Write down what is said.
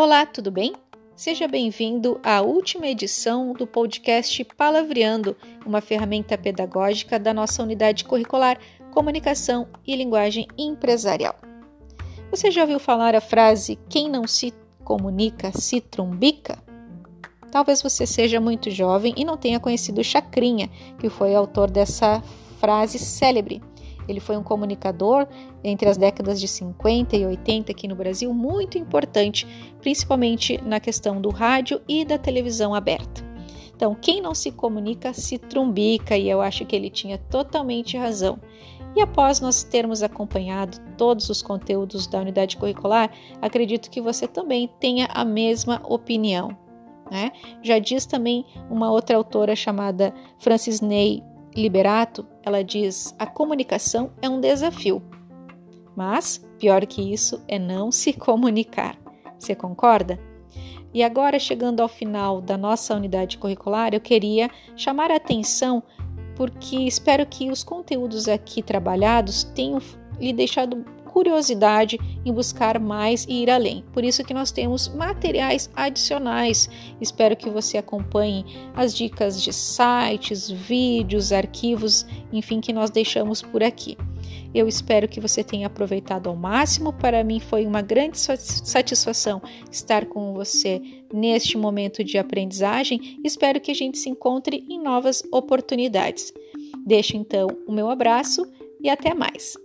Olá, tudo bem? Seja bem-vindo à última edição do podcast Palavreando, uma ferramenta pedagógica da nossa unidade curricular Comunicação e Linguagem Empresarial. Você já ouviu falar a frase quem não se comunica se trumbica? Talvez você seja muito jovem e não tenha conhecido Chacrinha, que foi autor dessa frase célebre. Ele foi um comunicador entre as décadas de 50 e 80 aqui no Brasil, muito importante, principalmente na questão do rádio e da televisão aberta. Então, quem não se comunica se trumbica, e eu acho que ele tinha totalmente razão. E após nós termos acompanhado todos os conteúdos da unidade curricular, acredito que você também tenha a mesma opinião. Né? Já diz também uma outra autora chamada Francis Ney Liberato, ela diz: a comunicação é um desafio, mas pior que isso é não se comunicar. Você concorda? E agora, chegando ao final da nossa unidade curricular, eu queria chamar a atenção porque espero que os conteúdos aqui trabalhados tenham lhe deixado curiosidade em buscar mais e ir além. Por isso que nós temos materiais adicionais. Espero que você acompanhe as dicas de sites, vídeos, arquivos, enfim, que nós deixamos por aqui. Eu espero que você tenha aproveitado ao máximo. Para mim foi uma grande satisfação estar com você neste momento de aprendizagem. Espero que a gente se encontre em novas oportunidades. Deixo então o meu abraço e até mais.